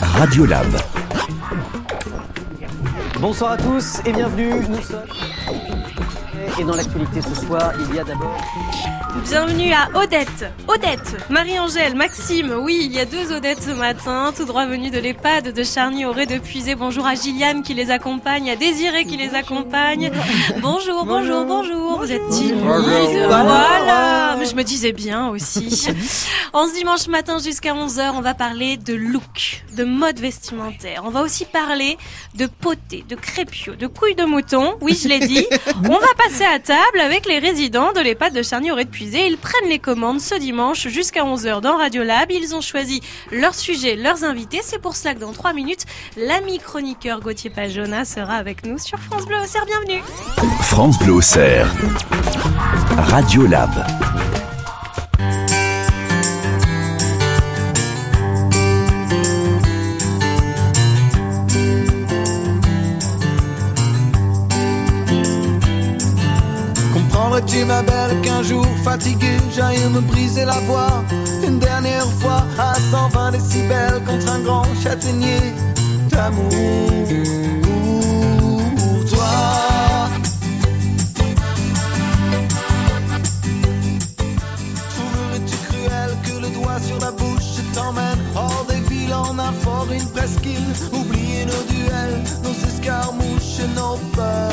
Radiolab. Bonsoir à tous et bienvenue. Nous sommes. Et dans l'actualité ce soir, il y a d'abord. Bienvenue à Odette. Odette, Marie-Angèle, Maxime. Oui, il y a deux Odettes ce matin, tout droit venus de l'EHPAD de Charny au de Puisé. Bonjour à Gilliane qui les accompagne, à Désiré qui les accompagne. Bonjour, bonjour, bonjour. Vous êtes timide. Voilà. Mais je me disais bien aussi. en ce dimanche matin jusqu'à 11h, on va parler de look, de mode vestimentaire. On va aussi parler de poté, de crépio, de couilles de mouton. Oui, je l'ai dit. On va passer à table avec les résidents de l'EHPAD de Charny au de Puisé ils prennent les commandes ce dimanche jusqu'à 11h dans Radiolab. Ils ont choisi leur sujet, leurs invités. C'est pour cela que dans 3 minutes, l'ami chroniqueur Gauthier Pajona sera avec nous sur France Bleu Auxerre. Bienvenue. France Bleu Auxerre. Radiolab. Tu ma belle qu'un jour fatigué j'aille me briser la voix. Une dernière fois à 120 décibels contre un grand châtaignier d'amour. Pour toi. Trouverais-tu cruel que le doigt sur la bouche t'emmène? Hors des villes en une presqu'île. Oublier nos duels, nos escarmouches, nos peurs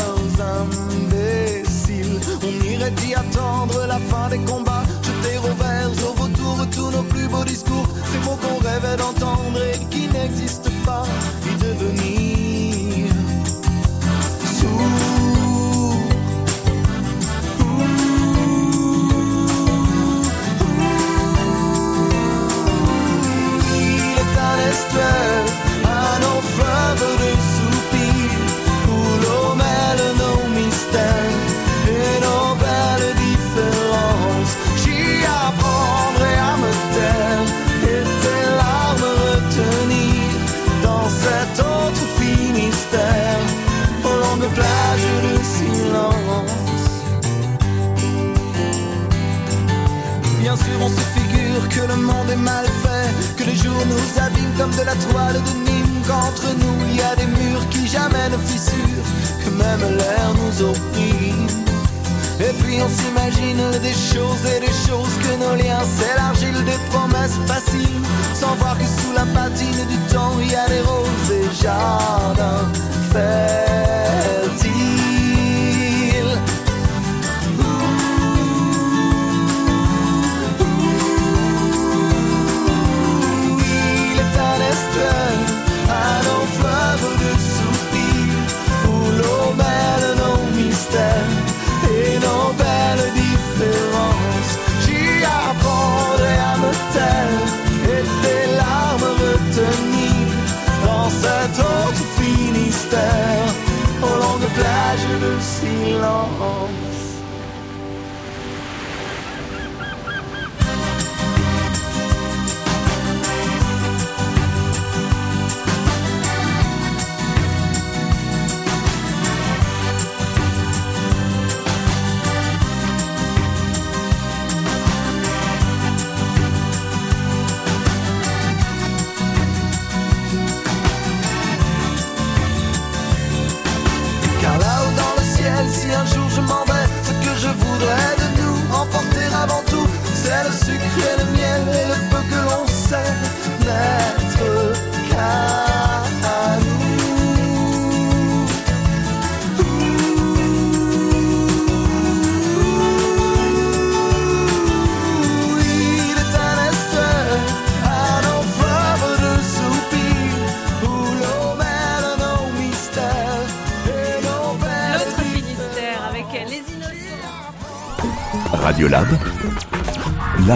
on irait y attendre la fin des combats, jeter au vert, au retour tous nos plus beaux discours, ces mots qu'on rêvait d'entendre et qui n'existent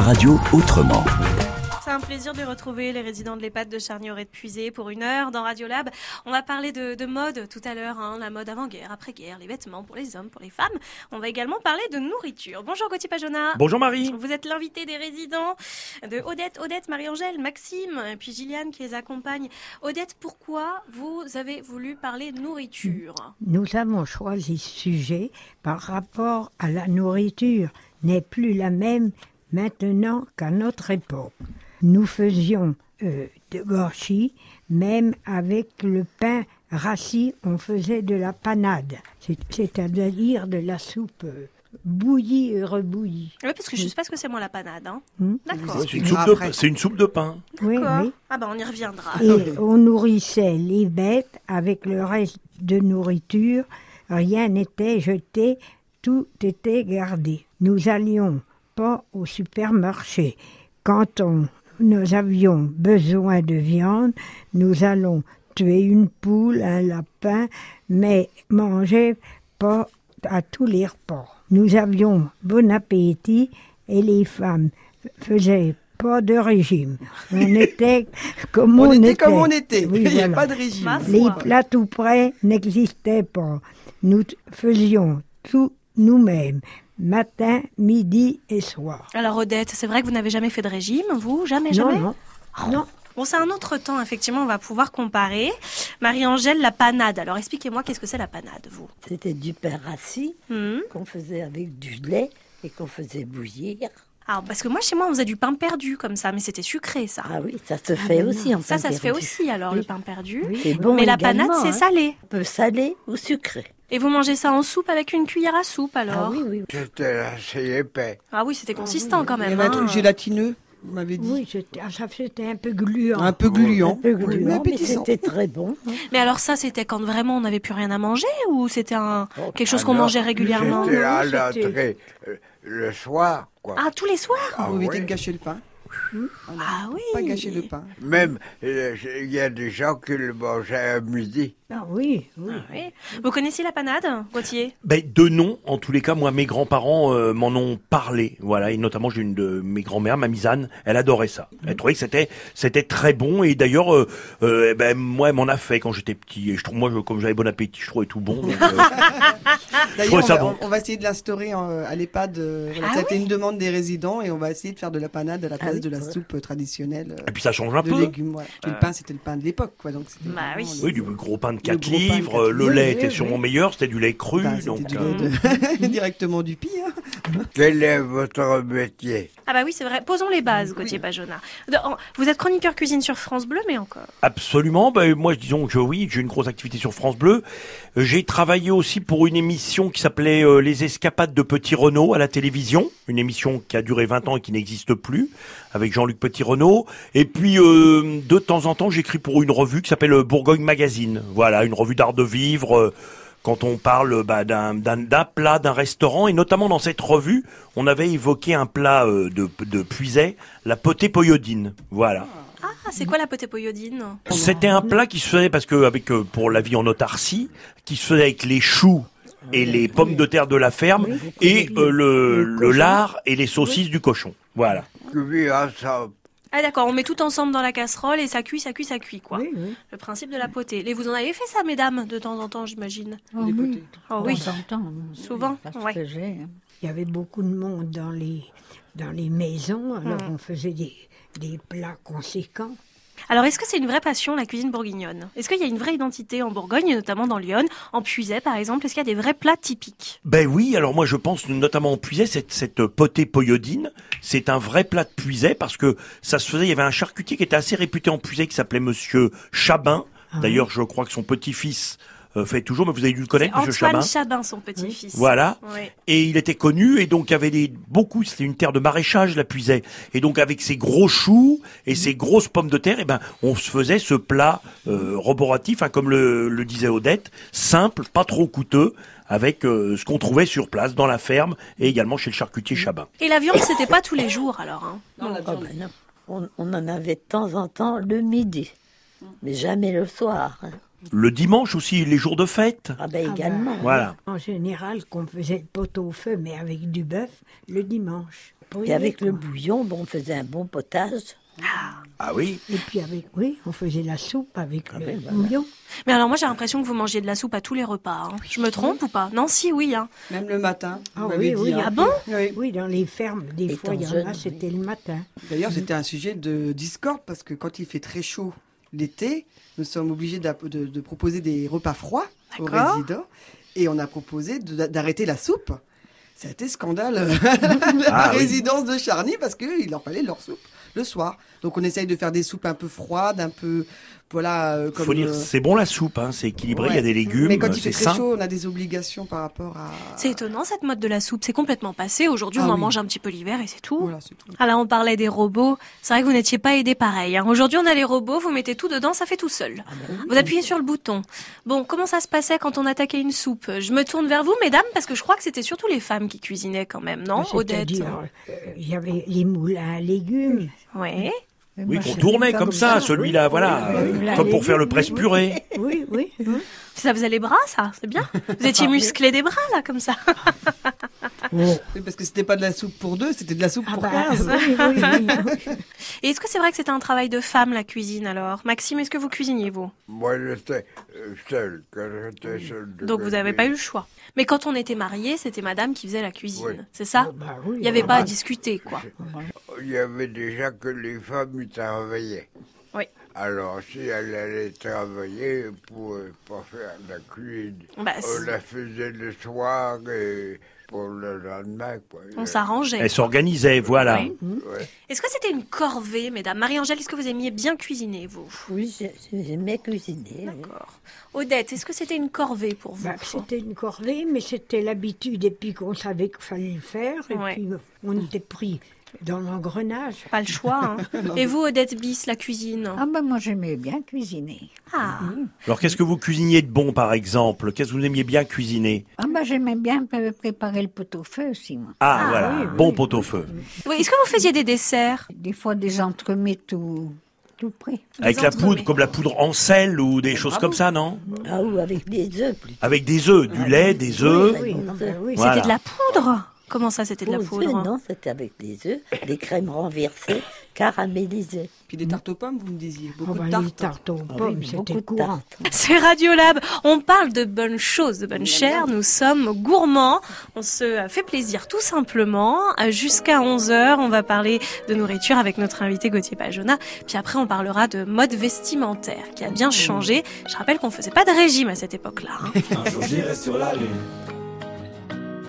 radio autrement. C'est un plaisir de retrouver les résidents de l'EHPAD de charny de Puisé pour une heure dans Radiolab. On va parler de, de mode tout à l'heure, hein, la mode avant-guerre, après-guerre, les vêtements pour les hommes, pour les femmes. On va également parler de nourriture. Bonjour Gauthier Pajona. Bonjour Marie. Vous êtes l'invité des résidents de Odette, Odette, Marie-Angèle, Maxime, et puis Gilliane qui les accompagne. Odette, pourquoi vous avez voulu parler nourriture? Nous avons choisi ce sujet par rapport à la nourriture n'est plus la même maintenant qu'à notre époque. Nous faisions euh, de Gorchy, même avec le pain rassis, on faisait de la panade, C'est- c'est-à-dire de la soupe euh, bouillie et rebouillie. Oui, parce que je sais pas ce que c'est moi la panade. Hein. Hmm. D'accord. Ouais, c'est une, soupe de- après. c'est une soupe de pain. Oui, D'accord. oui. Ah bah on y reviendra. Et on nourrissait les bêtes avec le reste de nourriture. Rien n'était jeté, tout était gardé. Nous allions pas au supermarché. Quand on, nous avions besoin de viande, nous allons tuer une poule, un lapin, mais manger pas à tous les repas. Nous avions bon appétit et les femmes faisaient pas de régime. On était comme on, On, était comme on était. Oui, Il n'y a pas de régime. Ma Les foi. plats tout prêts n'existaient pas. Nous faisions tout nous-mêmes, matin, midi et soir. Alors Odette, c'est vrai que vous n'avez jamais fait de régime, vous? Jamais, Non, jamais? non. Non, Bon, c'est un autre temps, effectivement, on va pouvoir comparer. Marie-Angèle, la panade. Alors expliquez-moi, qu'est-ce que c'est la panade, vous? C'était du pain rassis Hmm qu'on faisait avec du lait et qu'on faisait bouillir. Alors, parce que moi, chez moi, on faisait du pain perdu comme ça, mais c'était sucré, ça. Ah oui, ça se fait ben non. aussi en ça, pain ça se fait aussi, alors, Oui. le pain perdu. C'est bon mais la panade, c'est hein. salé. On peut salé ou sucré. Et vous mangez ça en soupe avec une cuillère à soupe, alors Ah oui, oui. C'était assez épais. Ah oui, c'était consistant quand Il y même. avait un hein. truc gélatineux, vous m'avez dit. oui, c'était ah, c'était un peu gluant. Un peu gluant. Un peu Oui, gluant, mais mais appétissant. c'était très bon. hein. Mais alors ça, c'était quand vraiment on n'avait plus rien à manger ou c'était un quelque chose qu'on mangeait régulièrement? C'était à l'entrée euh, le soir, quoi. Ah, tous les soirs? Ah éviter oui. de gâcher le pain. Ah oui. Pas gâcher le pain. Même, euh, il y a des gens qui le mangeaient à midi. Ah oui, oui. Oui. Vous connaissiez la panade, Gauthier Ben, de nom, en tous les cas, moi, mes grands-parents euh, m'en ont parlé, voilà, et notamment j'ai une de mes grands-mères, ma Misane, elle adorait ça. Elle trouvait que c'était c'était très bon, et d'ailleurs, euh, euh, eh ben, moi, elle m'en a fait quand j'étais petit, et je trouve, moi, je- comme j'avais bon appétit, je trouvais tout bon. donc, euh, trouvais on, ça va- bon. on- va essayer de l'instaurer à l'EHPAD. voilà, Ah C'était une demande des résidents et on va essayer de faire de la panade à la place oui, de la ouais. soupe traditionnelle et puis ça change un de peu. légumes. Et le pain, c'était le pain de l'époque, quoi. Donc Bah oui. du gros pain de Le 4 gros pain de livres, quatre euh, le lait Oui, était oui, sûrement oui. meilleur, c'était du lait cru, Bah, c'était donc... du euh, lait de- directement du pire. Quel est votre métier Ah bah oui, c'est vrai. Posons les bases, Gauthier en- Vous êtes chroniqueur cuisine sur France Bleu, mais encore. Absolument. Ben, moi, disons que oui, j'ai une grosse activité sur France Bleu. J'ai travaillé aussi pour une émission qui s'appelait euh, Les Escapades de Petit Renault à la télévision. Une émission qui a duré 20 ans et qui n'existe plus, avec Jean-Luc Petit Renault. Et puis, euh, de temps en temps, j'écris pour une revue qui s'appelle euh, Bourgogne Magazine. Voilà, une revue d'art de vivre. euh, quand on parle bah, d'un d'un- d'un plat, d'un restaurant, et notamment dans cette revue, on avait évoqué un plat euh, de, de Puiset, la potée poyodine. Voilà. Ah, c'est quoi la potépoyodine C'était un plat qui se faisait parce que avec euh, pour la vie en autarcie, qui se faisait avec les choux et les pommes de terre de la ferme et euh, le, le lard et les saucisses du cochon. Voilà. Ah d'accord, on met tout ensemble dans la casserole et ça cuit, ça cuit, ça cuit, quoi. Oui, oui. Le principe de la potée. Et vous en avez fait ça, mesdames, de temps en temps, j'imagine? Oh, oui. Oh oui. De temps en temps, Souvent, ouais. hein. Il y avait beaucoup de monde dans les, dans les maisons, alors Hmm. on faisait des, des plats conséquents. Alors, est-ce que c'est une vraie passion, la cuisine bourguignonne? Est-ce qu'il y a une vraie identité en Bourgogne, et notamment dans Lyon, en Puiset, par exemple? Est-ce qu'il y a des vrais plats typiques? Ben oui, alors moi je pense notamment en Puiset, cette, cette potée poyodine, c'est un vrai plat de Puiset parce que ça se faisait, il y avait un charcutier qui était assez réputé en Puiset qui s'appelait Monsieur Chabin. D'ailleurs, je crois que son petit-fils euh, fait toujours, mais vous avez dû le connaître, Monsieur Antoine Chabin. Chabin, son petit-fils. Voilà. Et il était connu, et donc il y avait des, beaucoup, c'était une terre de maraîchage, la Puiset. Et donc avec ses gros choux et ses grosses pommes de terre, et ben, on se faisait ce plat euh, roboratif, hein, comme le, le disait Odette, simple, pas trop coûteux, avec euh, ce qu'on trouvait sur place dans la ferme et également chez le charcutier Chabin. Et la viande, c'était pas tous les jours, alors. hein Oh, ben non. On, on en avait de temps en temps le midi, mais jamais le soir. hein. Le dimanche aussi, les jours de fête? Ah ben Ah également. ben, Voilà. En général, qu'on faisait le pot au feu, mais avec du bœuf, le dimanche. Et avec le bouillon, bon, on faisait un bon potage. Ah oui? Et puis avec, oui, on faisait la soupe avec le ben, voilà. bouillon. Mais alors, moi, j'ai l'impression que vous mangez de la soupe à tous les repas. hein. Je me trompe ou pas? Non, si, oui. Hein. Même le matin. Ah oui, oui, dit, hein. Ah bon? Oui. Oui, dans les fermes, des Étant fois, il y en a, oui. c'était le matin. D'ailleurs, c'était un sujet de discorde parce que quand il fait très chaud l'été, nous sommes obligés de, de proposer des repas froids aux résidents et on a proposé d'arrêter la soupe. Ça a été scandale à Ah la oui. résidence de Charny parce qu'il leur fallait leur soupe. le soir. Donc on essaye de faire des soupes un peu froides, un peu voilà euh, comme Faut dire, euh, c'est bon la soupe, hein, c'est équilibré, il y a des légumes, Mais quand il c'est fait très sain. chaud, on a des obligations par rapport à C'est étonnant cette mode de la soupe, c'est complètement passé. Aujourd'hui, on Ah en oui. mange un petit peu l'hiver et c'est tout. voilà, c'est tout. Ah là, on parlait des robots. C'est vrai que vous n'étiez pas aidés pareil. hein. Aujourd'hui, on a les robots, vous mettez tout dedans, ça fait tout seul. Vous appuyez sur le bouton. Bon, comment ça se passait quand on attaquait une soupe? Je me tourne vers vous, mesdames, parce que je crois que c'était surtout les femmes qui cuisinaient quand même, non Odette? euh, il y avait les moulins à légumes. Ouais. Oui, qu'on tournait comme ça, celui-là, voilà, oui, oui, comme pour faire le oui, presse-purée. Oui, oui. Ça faisait les bras, ça, c'est bien. Vous étiez Ah, oui. musclés des bras, là, comme ça. Oui, parce que c'était pas de la soupe pour deux, c'était de la soupe Ah pour bah, 15. oui, oui, oui, oui. Et est-ce que c'est vrai que c'était un travail de femme, la cuisine, alors? Maxime, est-ce que vous cuisiniez, vous? Moi, j'étais seul, quand j'étais seul. de Donc vous n'avez pas eu le choix. Mais quand on était mariés, c'était madame qui faisait la cuisine. Oui. C'est ça? Bah oui, Il n'y avait ah pas à bah, discuter, quoi. Il y avait déjà que les femmes y travaillaient. Oui. Alors, si elle allait travailler, elle pouvait pas faire de la cuisine. Bah, On la faisait le soir et pour le lendemain, quoi. on s'arrangeait. Elle s'organisait, voilà. Oui. Ouais. Est-ce que c'était une corvée, mesdames? Marie-Angèle, est-ce que vous aimiez bien cuisiner, vous? Oui, j'ai- j'aimais cuisiner. oui. D'accord. Odette, est-ce que c'était une corvée pour vous? Bah, c'était une corvée, mais c'était l'habitude. Et puis qu'on savait qu'il fallait le faire. Et Ouais. puis euh, on était pris dans l'engrenage. Pas le choix. hein. Et vous, Odette Bis, la cuisine? Ah ben moi j'aimais bien cuisiner. Ah, Alors qu'est-ce que vous cuisiniez de bon, par exemple? Qu'est-ce que vous aimiez bien cuisiner? Ah ben j'aimais bien pré- préparer le pot-au-feu aussi moi. Ah, Ah, voilà, oui, bon oui. pot-au-feu. Oui, Est-ce que vous faisiez des desserts? Des fois des entremets tout, tout près. Avec Des la entremets. poudre, comme la poudre en sel ou des choses comme ça, non? Ah ou avec des œufs plutôt. Avec des œufs, du lait, des œufs. Ah oui. Voilà. C'était de la poudre? Comment ça, c'était de la Aux poudre œufs, non, c'était avec des œufs, des crèmes renversées, caramélisées. Puis des tartes aux pommes, vous me disiez. Oh, Beaucoup bah, de les tartes. tartes aux Ah oui, pommes, beaucoup c'était de courant. tartes. C'est Radiolab. On parle de bonnes choses, de bonnes chères. Nous sommes gourmands. On se fait plaisir tout simplement. Euh, Jusqu'à 11h, on va parler de nourriture avec notre invité Gauthier Pajona. Puis après, on parlera de mode vestimentaire qui a bien changé. Je rappelle qu'on faisait pas de régime à cette époque-là. hein. Un jour j'irai sur la lune.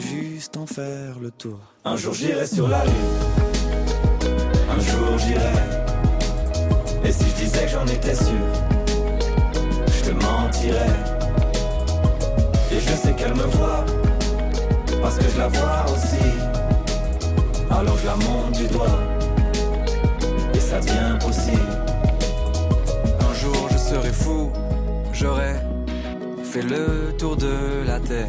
juste en faire le tour. Un jour j'irai sur la lune, un jour j'irai. Et si je disais que j'en étais sûr, je te mentirais. Et je sais qu'elle me voit, parce que je la vois aussi. Alors je la monte du doigt, et ça devient possible. Un jour je serai fou, j'aurai fait le tour de la terre.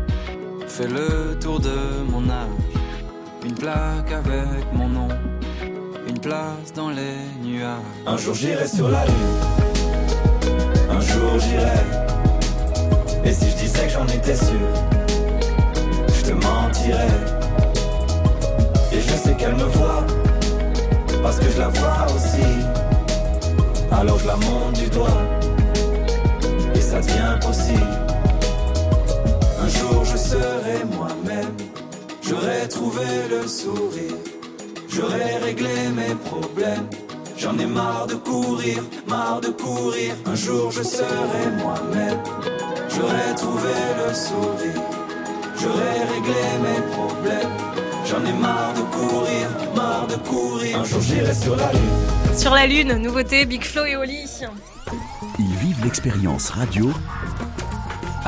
fait le tour de mon âge. Une plaque avec mon nom, une place dans les nuages. Un jour j'irai sur la lune, un jour j'irai. Et si je disais que j'en étais sûr, je te mentirais. Et je sais qu'elle me voit, parce que je la vois aussi. Alors je la monte du doigt, et ça devient possible. Serai moi-même, j'aurai trouvé le sourire, j'aurai réglé mes problèmes, J'en ai marre de courir, marre de courir. Un jour je serai moi-même. J'aurai trouvé le sourire. J'aurai réglé mes problèmes. J'en ai marre de courir, marre de courir. Un jour j'irai sur la lune. Sur la Lune, nouveauté Big Flo et Oli. Ils vivent l'expérience radio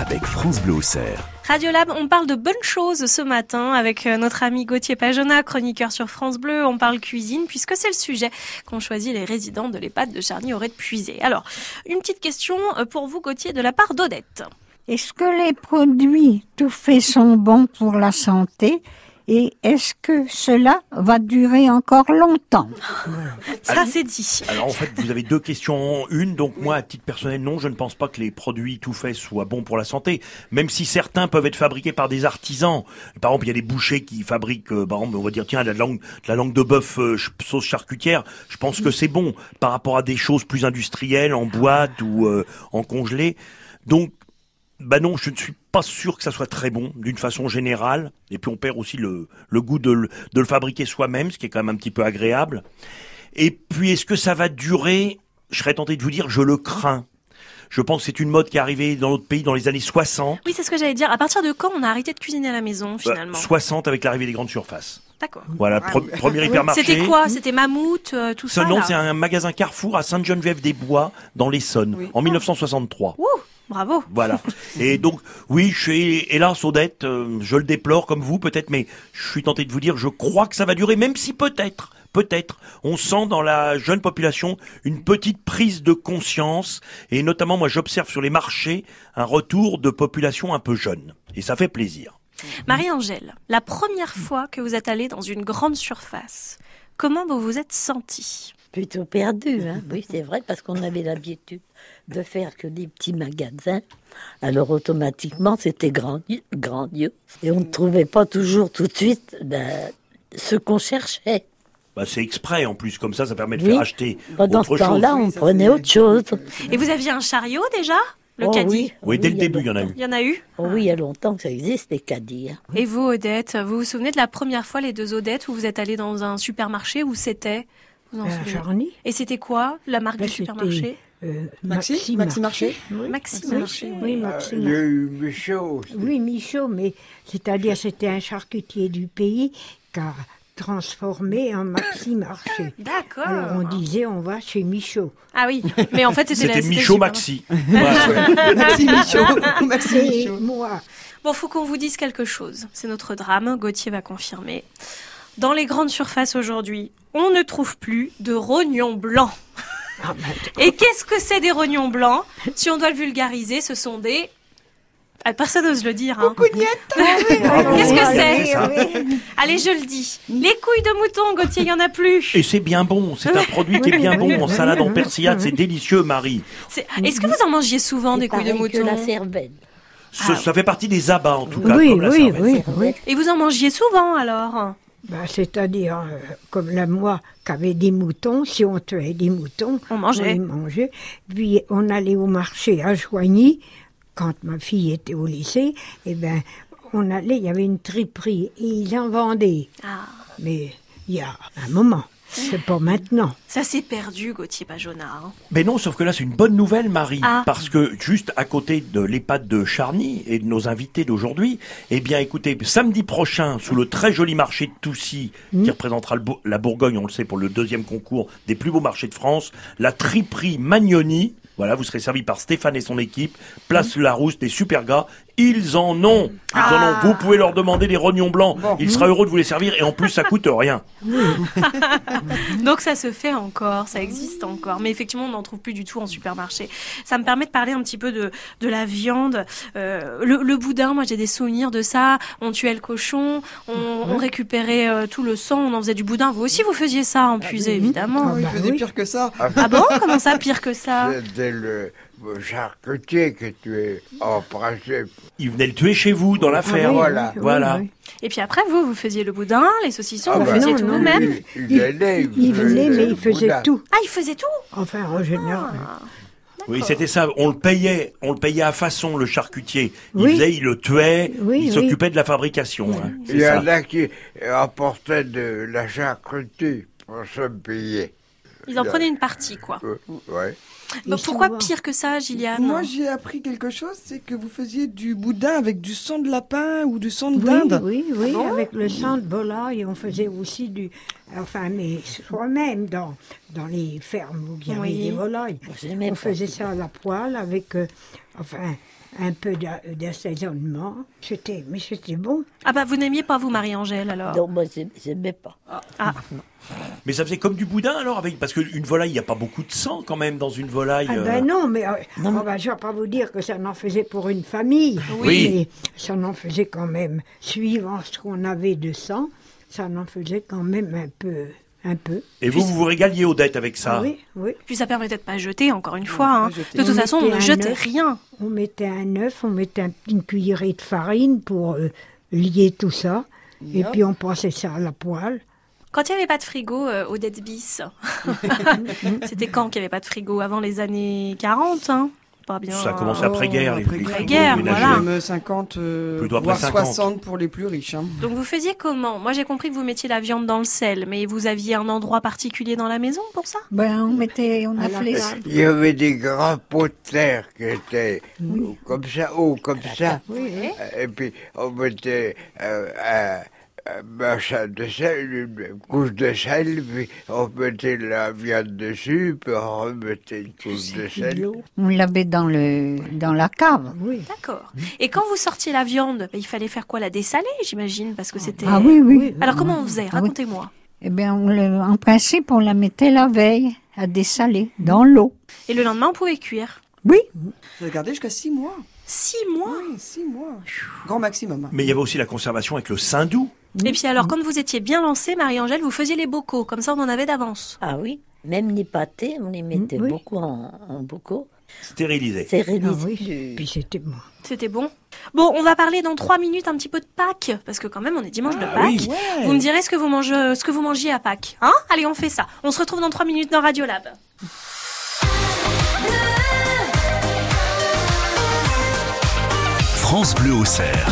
avec France Bleu Auxerre. Radiolab, on parle de bonnes choses ce matin avec euh, notre ami Gauthier Pajona, chroniqueur sur France Bleu. On parle cuisine puisque c'est le sujet qu'ont choisi les résidents de l'EHPAD de Charny-Auray de Puisé. Alors, une petite question euh, pour vous Gauthier de la part d'Odette. Est-ce que les produits tout faits sont bons pour la santé? Et est-ce que cela va durer encore longtemps? Ça c'est dit. Alors en fait, vous avez deux questions en une. Donc moi, à titre personnel, non, je ne pense pas que les produits tout faits soient bons pour la santé. Même si certains peuvent être fabriqués par des artisans. Par exemple, il y a des bouchers qui fabriquent, euh, par exemple, on va dire, tiens, de la langue, de la langue de bœuf euh, sauce charcutière. Je pense que c'est bon par rapport à des choses plus industrielles, en boîte ou euh, en congelé. Donc, bah non, je ne suis pas sûr que ça soit très bon d'une façon générale. Et puis on perd aussi le, le goût de, le- de le fabriquer soi-même, ce qui est quand même un petit peu agréable. Et puis est-ce que ça va durer? Je serais tenté de vous dire, je le crains. Je pense que c'est une mode qui est arrivée dans notre pays dans les années 60. Oui, c'est ce que j'allais dire. À partir de quand on a arrêté de cuisiner à la maison finalement? Euh, 60 avec l'arrivée des grandes surfaces. D'accord. Voilà, Ah, pre- oui. premier hypermarché. C'était quoi? C'était Mammouth, euh, tout Ce ça nom, c'est un magasin Carrefour à Sainte-Geneviève-des-Bois, dans l'Essonne, en 1963. Ouh, bravo. Voilà. Et donc, oui, je suis, hélas, Odette, euh, je le déplore comme vous, peut-être, mais je suis tenté de vous dire, je crois que ça va durer, même si peut-être, peut-être, on sent dans la jeune population une petite prise de conscience, et notamment, moi, j'observe sur les marchés un retour de population un peu jeune. Et ça fait plaisir. Marie-Angèle, la première fois que vous êtes allée dans une grande surface, comment vous vous êtes sentie? Plutôt perdu, hein. oui, c'est vrai, parce qu'on avait l'habitude de faire que des petits magasins. Alors automatiquement, c'était grandi- grandiose. Et on ne trouvait pas toujours tout de suite ben, ce qu'on cherchait. Bah, c'est exprès, en plus, comme ça, ça permet de Oui. faire acheter Pendant autre ce temps-là, on prenait autre chose. Et vous aviez un chariot déjà Le Oh caddie? Oui. Oui, dès le début, il y en a eu. Il y en a eu? Oh oui, il y a longtemps que ça existe, les caddies. hein. Et vous, Odette, vous vous souvenez de la première fois, les deux Odettes, où vous êtes allés dans un supermarché Où c'était? Vous en Charny. Et c'était quoi la marque Ben, du supermarché? Euh, Maxi Maxi Maxi Marché. Marché Oui. Maxi Oui, Marché. Oui, Euh, Maxi Il y a eu Michaud aussi. Oui, Michaud, mais c'est-à-dire c'était un charcutier du pays qui a transformé en Maxi Marché. D'accord. Alors on disait on va chez Michaud. Ah oui, mais en fait c'était Michaud. Maxi. Maxi Michaud. Maxi Michaud. moi, Bon, faut qu'on vous dise quelque chose. C'est notre drame. Gauthier va confirmer. Dans les grandes surfaces aujourd'hui, on ne trouve plus de rognons blancs. Et qu'est-ce que c'est des rognons blancs? Si on doit le vulgariser, ce sont des... Ah, personne n'ose le dire. Hein. Qu'est-ce que c'est? Allez, je le dis. Les couilles de mouton, Gauthier, il n'y en a plus. Et c'est bien bon, c'est un produit qui est bien bon en salade en persillade, c'est délicieux Marie. Est-ce que vous en mangiez souvent des couilles de pareil que mouton? la cervelle. Ce- Ça fait partie des abats en tout cas, oui, comme la oui, cervelle. oui, oui. Et vous en mangiez souvent alors? Ben, c'est-à-dire, euh, comme la moi qui avait des moutons, si on tuait des moutons, On mangeait. les mangeait. Puis on allait au marché à Joigny, quand ma fille était au lycée, et ben on allait, il y avait une triperie, et ils en vendaient. Ah, Mais il y a un moment, c'est pas maintenant. ça s'est perdu, Gauthier Pajona. hein. Mais non, sauf que là c'est une bonne nouvelle Marie, Ah. parce que juste à côté de l'EHPAD de Charny et de nos invités d'aujourd'hui, eh bien écoutez, samedi prochain, sous le très joli marché de Toussy, qui représentera le la Bourgogne, on le sait, pour le deuxième concours des plus beaux marchés de France, la triperie Magnoni, voilà, vous serez servi par Stéphane et son équipe, place Larousse, des super gars, ils en ont, ils en ont, vous pouvez leur demander des rognons blancs, il sera heureux de vous les servir, et en plus ça coûte rien. Donc ça se fait encore, ça existe encore. Mais effectivement, on n'en trouve plus du tout en supermarché. Ça me permet de parler un petit peu de, de la viande. Euh, le, le boudin, moi j'ai des souvenirs de ça. On tuait le cochon, on, on récupérait euh, tout le sang, on en faisait du boudin. Vous aussi, vous faisiez ça en puisée, évidemment. Ah, il bah faisait oui. pire que ça. Ah bon? Comment ça, pire que ça? C'était le charcutier que tu es en principe. Ils venaient le tuer chez vous, dans la Ah ferme. oui, voilà. oui, Voilà. oui. Et puis après, vous, vous faisiez le boudin, les saucissons, Ah vous bah, faisiez non, tout vous-même. Il, il Il- allait, il venait, mais il faisait boudin. tout. Ah, il faisait tout Enfin, en général. Ah. Oui, c'était ça. On le payait, on le payait à façon le charcutier. Il Oui. faisait, il le tuait, Oui, il oui. s'occupait de la fabrication. hein. Il y ça. en a qui apportaient de la charcuterie pour se payer. Ils en prenaient une partie, quoi. Ouais. Bah, pourquoi pire que ça, Gilliane? Moi, j'ai appris quelque chose, c'est que vous faisiez du boudin avec du sang de lapin ou du sang de Oui, dinde. oui, oui, Ah bon avec le sang de volaille, on faisait aussi du... Enfin, mais soi-même, dans, dans les fermes où il y avait Oui. des volailles. On faisait ça à la poêle avec, euh, enfin, un peu d'a- d'assaisonnement. C'était, mais c'était bon. Ah bah vous n'aimiez pas vous, Marie-Angèle, alors? Non, moi, j'ai- j'aimais pas. Ah. Mais ça faisait comme du boudin alors avec parce qu'une volaille, il n'y a pas beaucoup de sang quand même dans une volaille. Ah euh. ben non, mais euh, oh ben, je ne vais pas vous dire que ça n'en faisait pour une famille. Oui. Mais ça n'en faisait quand même, suivant ce qu'on avait de sang, ça n'en faisait quand même un peu. Un peu. Et vous, vous vous régaliez Odette avec ça oui, oui. Puis ça permettait de pas jeter, encore une fois. hein. De toute On façon, on ne jetait rien. On mettait un œuf, on mettait un- une cuillerée de farine pour euh, lier tout ça. Et puis on passait ça à la poêle. Quand il n'y avait pas de frigo euh, au Dead Bis, c'était quand qu'il n'y avait pas de frigo? Avant les années 40, hein Pas bien. Ça a commencé après-guerre, frigos Après-guerre, voilà. Même 50, euh, voire 50. 60 pour les plus riches. hein. Donc vous faisiez comment? Moi j'ai compris que vous mettiez la viande dans le sel, mais vous aviez un endroit particulier dans la maison pour ça? Ben, on mettait, on appelait. Il y avait des grands pots de terre qui étaient comme ça, hauts comme ça. Et puis on mettait euh, machin de sel, une couche de sel, puis on mettait la viande dessus, puis on remettait une couche de sel. On l'avait dans le dans la cave. D'accord. Et quand vous sortiez la viande, il fallait faire quoi? La dessaler, j'imagine, parce que c'était. Ah oui, oui. Alors comment on faisait? Ah oui. Racontez-moi. Eh bien, on le- en principe, on la mettait la veille à dessaler dans l'eau. Et le lendemain, on pouvait cuire? Oui. J'ai regardé jusqu'à 6 mois. Six mois? Oui, 6 mois. Grand maximum. Mais il y avait aussi la conservation avec le saindoux. Et puis alors, quand vous étiez bien lancée, Marie-Angèle, vous faisiez les bocaux, comme ça on en avait d'avance. Ah oui, même les pâtés, on les mettait oui. beaucoup en, en bocaux. Stérilisé. Stérilisés. Ah oui, puis c'était bon. C'était bon. Bon, on va parler dans trois minutes un petit peu de Pâques, parce que quand même on est dimanche de Ah Pâques. oui. Ouais. Vous me direz ce que vous mangez, ce que vous mangiez à Pâques, hein? Allez, on fait ça. On se retrouve dans trois minutes dans Radiolab. France Bleu au cerf.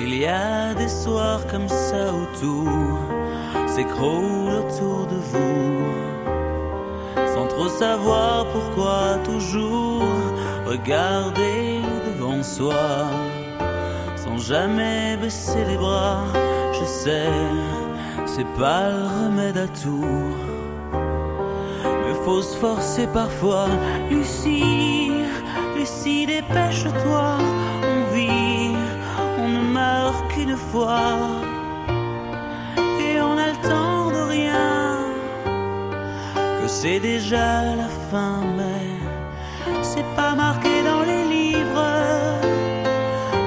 Il y a des soirs comme ça où tout s'écroule autour de vous. Sans trop savoir pourquoi, toujours regarder devant soi. Sans jamais baisser les bras, je sais, c'est pas le remède à tout. Mais faut se forcer parfois. Lucie, Lucie, dépêche-toi. On vit, qu'une fois. Et on a le temps de rien. Que c'est déjà la fin, mais c'est pas marqué dans les livres.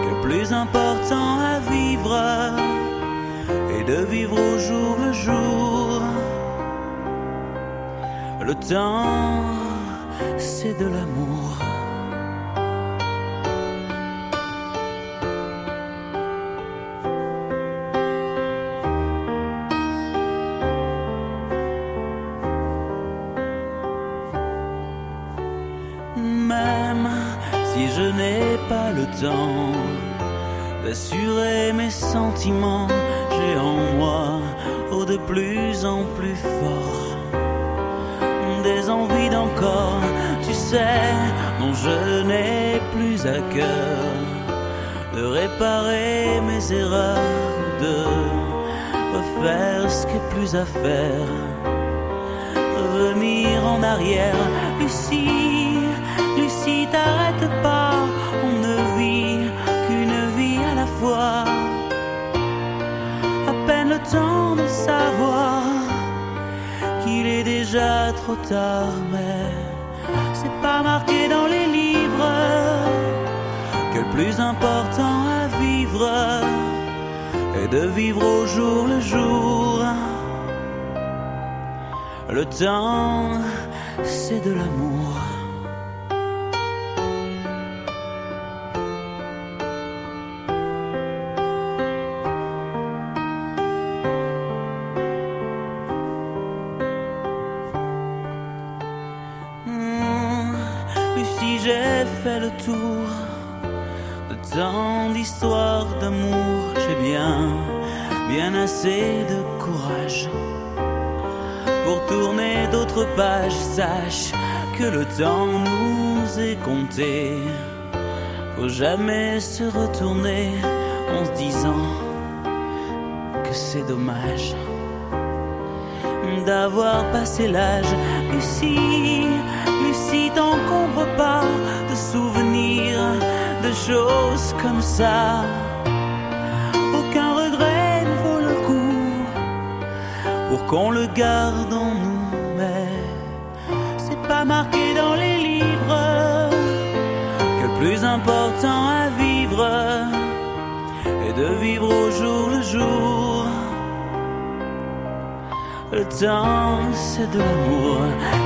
Que plus important à vivre est de vivre au jour le jour. Le temps, c'est de l'amour. De réparer mes erreurs, de refaire ce qui est plus à faire, revenir en arrière. Lucie, Lucie, t'arrête pas, on ne vit qu'une vie à la fois, à peine le temps de savoir qu'il est déjà trop tard, mais c'est pas marqué dans plus important à vivre est de vivre au jour le jour. Le temps, c'est de l'amour. Que le temps nous est compté. Faut jamais se retourner en se disant que c'est dommage d'avoir passé l'âge. Lucie, Lucie, t'encombre pas de souvenirs, de choses comme ça. Aucun regret ne vaut le coup pour qu'on le garde important à vivre est de vivre au jour le jour. Le temps, c'est de l'amour.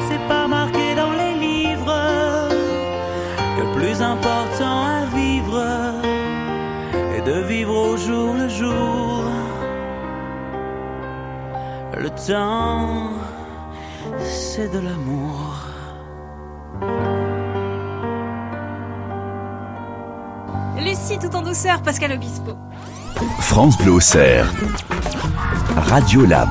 C'est pas marqué dans les livres le plus important à vivre est de vivre au jour le jour. Le temps, c'est de l'amour. Douceur, Pascal Obispo. France Bleu Auxerre. Radio Lab.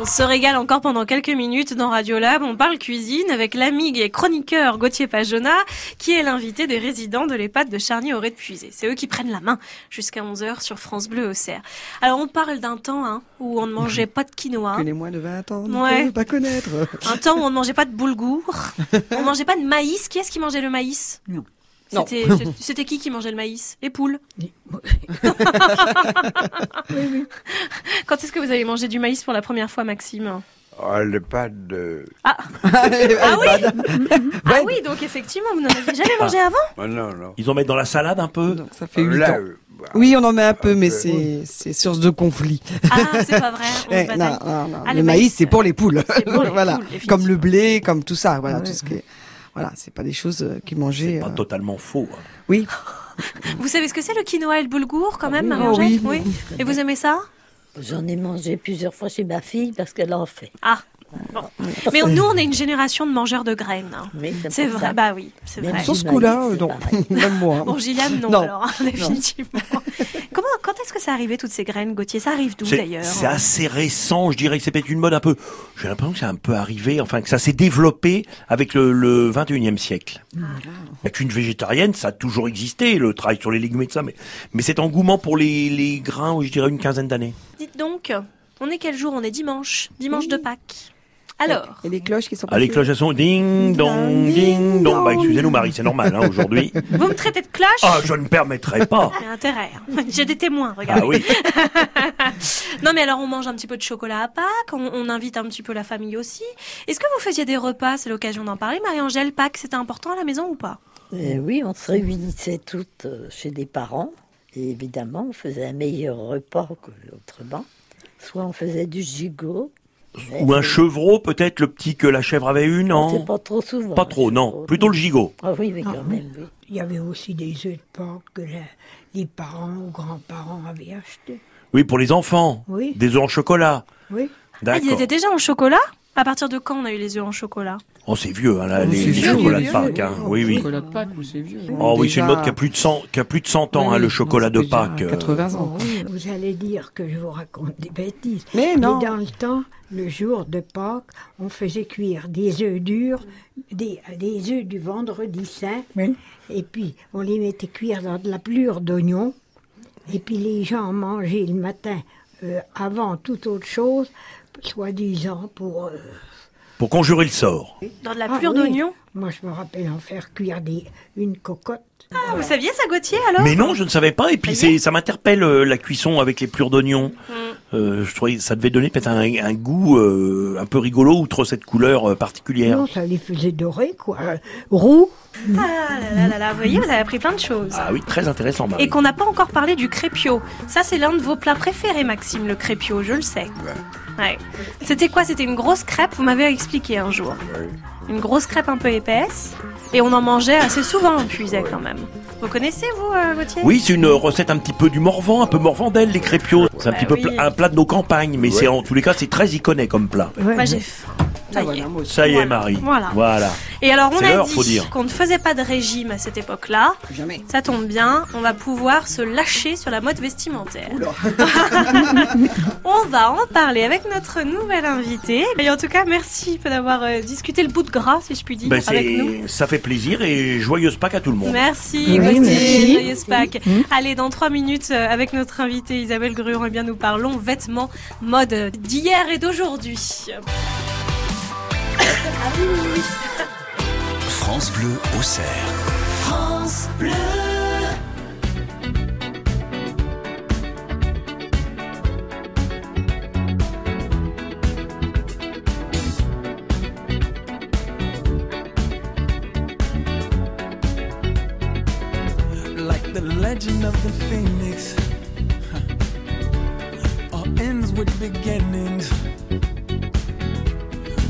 On se régale encore pendant quelques minutes dans Radiolab. On parle cuisine avec l'ami et chroniqueur Gauthier Pajona, qui est l'invité des résidents de l'EHPAD de charny auré de puisé C'est eux qui prennent la main jusqu'à 11h sur France Bleu Auxerre. Alors, on parle d'un temps hein, où on ne mangeait pas de quinoa. Que les moins de 20 ans ne Ouais. peuvent pas connaître. Un temps où on ne mangeait pas de boulgour. On ne mangeait pas de maïs. Qui est-ce qui mangeait le maïs? Non. C'était qui qui mangeait le maïs? Les poules. Quand est-ce que vous avez mangé du maïs pour la première fois, Maxime? Oh, le pas de... Ah, ah oui Ah oui, donc effectivement, vous n'en avez jamais mangé avant? Oh, non, non. Ils en mettent dans la salade un peu? Ça fait 8 Là, ans. euh, Oui, on en met un peu, mais c'est c'est source de conflit. Ah, c'est pas vrai. on Eh, non, non, non. Ah, le maïs, c'est pour les poules. C'est pour les voilà. poules, comme le blé, comme tout ça. Voilà, Ouais. tout ce qui est- Voilà, c'est pas des choses euh, qui mangeaient. Pas euh, totalement faux. hein. Oui. Vous savez ce que c'est le quinoa et le boulgour quand même, oui. Oh oui. Et vous aimez ça? J'en ai mangé plusieurs fois chez ma fille parce qu'elle en fait. Ah. Mais nous, on est une génération de mangeurs de graines. hein. Oui, c'est vrai, ça. bah oui, c'est vrai. Sur ce coup-là, euh, non. Même moi. hein. Bon, Gilliane, non, Non. alors, hein, définitivement. Comment, quand est-ce que ça arrivé, toutes ces graines, Gauthier? Ça arrive d'où d'ailleurs? c'est assez récent, je dirais que c'est peut-être une mode un peu. J'ai l'impression que c'est un peu arrivé, enfin que ça s'est développé avec le, le 21e siècle. Avec une végétarienne, ça a toujours existé, le travail sur les légumes et tout ça, mais, mais cet engouement pour les, les grains, je dirais une quinzaine d'années. Dites donc, on est quel jour? On est dimanche, dimanche de Pâques. Alors, Et les cloches qui sont Ah, les cloches, elles sont ding dong, ding dong. Bah, excusez-nous, Marie, c'est normal, hein, aujourd'hui. vous me traitez de cloche Ah, je ne permettrai pas. A intérêt. hein. J'ai des témoins, regardez. Ah oui. Non, mais alors on mange un petit peu de chocolat à Pâques, on, on invite un petit peu la famille aussi. Est-ce que vous faisiez des repas? C'est l'occasion d'en parler. Marie-Angèle, Pâques, c'était important à la maison ou pas? Eh oui, on se réunissait toutes euh, chez des parents. Et évidemment, on faisait un meilleur repas que autrement. Soit on faisait du gigot. Ou un chevreau, peut-être, le petit que la chèvre avait eu, C'est non pas trop souvent. Pas trop, non. Plutôt le gigot. Ah oui, mais Ah, quand oui. même, oui. Il y avait aussi des œufs de porc que la- les parents ou grands-parents avaient achetés. Oui, pour les enfants. Oui. Des œufs en chocolat. Oui. Ah, ils D'accord. étaient déjà en chocolat? À partir de quand on a eu les œufs en chocolat Oh, c'est vieux, hein, là, les, c'est les vieux, chocolats vieux, de Pâques. Hein. Oui, oui. Chocolat de Pâques c'est vieux Oh oui, c'est une mode qui a plus de 100, qui a plus de 100 ans, Oui, hein, le oui, chocolat de Pâques. euh. 80 ans. Oh oui, vous allez dire que je vous raconte des bêtises. Mais non. dans le temps, le jour de Pâques, on faisait cuire des œufs durs, des, des œufs du vendredi saint, et puis on les mettait cuire dans de la pelure d'oignon, et puis les gens mangeaient le matin euh, avant toute autre chose, soi-disant pour... euh, Pour conjurer le sort. Dans de la ah pure oui. d'oignon? Moi, je me rappelle en faire cuire des, une cocotte. Ah, vous saviez ça, Gauthier, alors Mais non, je ne savais pas. Et puis, Ça c'est, m'interpelle, euh, la cuisson avec les plures d'oignon. Mm. Euh, je trouvais que ça devait donner peut-être un, un goût euh, un peu rigolo, outre cette couleur euh, particulière. Non, ça les faisait dorer, quoi. Roux. Ah là là là là, vous voyez, vous avez appris plein de choses. Ah oui, très intéressant, Marie. Et qu'on n'a pas encore parlé du crépio. Ça, c'est l'un de vos plats préférés, Maxime, le crépio, je le sais. Ouais. C'était quoi? C'était une grosse crêpe, vous m'avez expliqué un jour. Une grosse crêpe un peu épaisse. Et on en mangeait assez souvent en puisait quand même. Vous connaissez, vous, euh, Gauthier? Oui, c'est une recette un petit peu du Morvan, un peu Morvandelle, les crépios. C'est un Bah petit peu oui. pla- un plat de nos campagnes, mais c'est en tous les cas, c'est très iconé comme plat. Moi, j'ai faim. Ça Ah, y voilà, est. Ça y. Marie. Voilà. Voilà. Et alors, on a dit qu'on ne faisait pas de régime à cette époque-là. Jamais. Ça tombe bien, on va pouvoir se lâcher sur la mode vestimentaire. on va en parler avec notre nouvelle invitée. Et en tout cas, merci d'avoir euh, discuté le bout de gras, si je puis dire, Ben, avec c'est- nous. ça fait plaisir et joyeuse Pâques à tout le monde. Merci, Oui, Gauthier, merci. joyeuse Pâques. Allez, dans trois minutes, euh, avec notre invitée Isabelle Gruon, eh bien, nous parlons vêtements, mode d'hier et d'aujourd'hui. Ah oui, oui, oui. France Bleu au cerf. France Bleu. like the legend of the phoenix. huh, All ends with beginnings.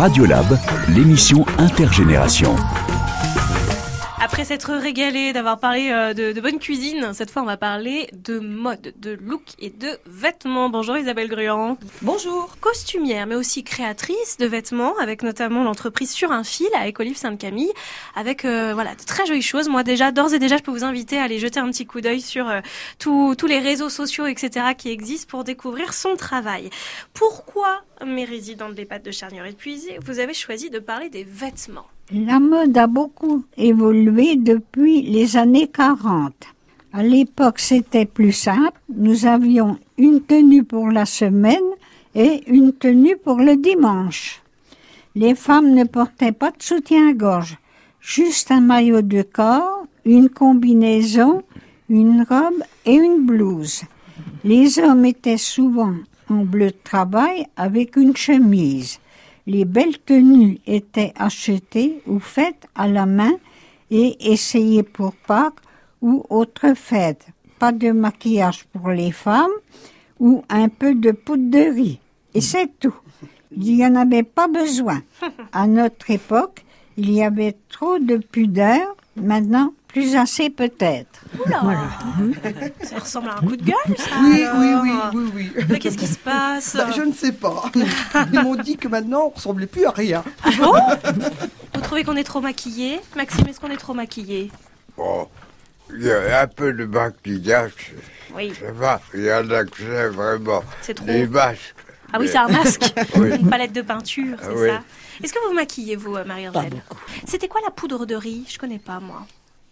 Radiolab, l'émission intergénération. Après s'être régalé d'avoir parlé euh, de, de bonne cuisine, cette fois on va parler de mode, de look et de vêtements. Bonjour Isabelle Gruand. Bonjour. Costumière mais aussi créatrice de vêtements avec notamment l'entreprise Sur un fil à Écolive Sainte-Camille avec euh, voilà de très jolies choses. Moi déjà d'ores et déjà je peux vous inviter à aller jeter un petit coup d'œil sur euh, tous les réseaux sociaux etc qui existent pour découvrir son travail. Pourquoi mes résidents de l'EHPAD de de Puisé vous avez choisi de parler des vêtements? La mode a beaucoup évolué depuis les années 40. À l'époque, c'était plus simple. Nous avions une tenue pour la semaine et une tenue pour le dimanche. Les femmes ne portaient pas de soutien-gorge, juste un maillot de corps, une combinaison, une robe et une blouse. Les hommes étaient souvent en bleu de travail avec une chemise. Les belles tenues étaient achetées ou faites à la main et essayées pour Pâques ou autres fêtes. Pas de maquillage pour les femmes ou un peu de poudre de riz. Et c'est tout. Il n'y en avait pas besoin. À notre époque, il y avait trop de pudeur. Maintenant, plus assez peut-être. Oula Ça ressemble à un coup de gueule, ça Oui, oui, oui, oui, oui. Mais qu'est-ce qui se passe Bah, je ne sais pas. Ils m'ont dit que maintenant, on ressemblait plus à rien. Ah bon Vous trouvez qu'on est trop maquillé Maxime, est-ce qu'on est trop maquillé Bon, il y a un peu de maquillage. Oui. Ça va, il y en a que c'est vraiment C'est trop. des masques. Ah oui, c'est un masque, Oui. une palette de peinture, c'est Ah oui. ça. Est-ce que vous vous maquillez, vous, euh, Marie-Angèle C'était quoi la poudre de riz? Je connais pas, moi.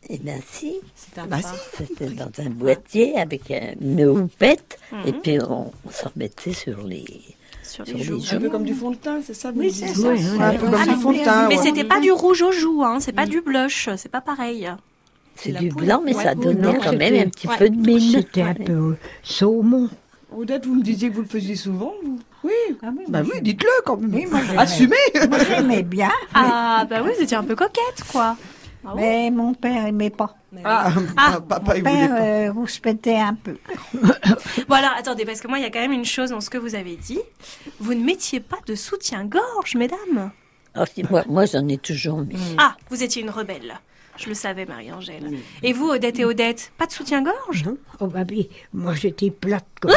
Eh bien, si. C'était un Bah. C'était dans un boîtier avec euh, une houppette, et Mhm. puis on, on s'en mettait sur les, sur les joues. Un peu comme du fond de teint, c'est ça Oui, c'est ça. Ouais, Un peu comme du fond de teint. Mais ouais. c'était pas du rouge aux joues, hein, c'est pas du blush, c'est pas pareil. C'est du blanc, mais ça donnait quand même un petit peu de mine. C'était un peu saumon. Odette, vous me disiez que vous le faisiez souvent vous? Oui. bah oui, dites-le quand même. Oui, moi. Assumez. Moi, j'aimais bien. Ah, bah oui, vous étiez un peu coquette, quoi. Mais mon père aimait pas. Ah, Ah. papa, il Mon père pas. euh, rouspétait un peu. Bon alors, attendez, parce que moi, il y a quand même une chose dans ce que vous avez dit. Vous ne mettiez pas de soutien-gorge, mesdames. Ah, moi, moi j'en ai toujours mis. Ah, vous étiez une rebelle. Je le savais, Marie-Angèle. Et vous, Odette et Odette, pas de soutien-gorge? Oh bah oui, moi j'étais plate comme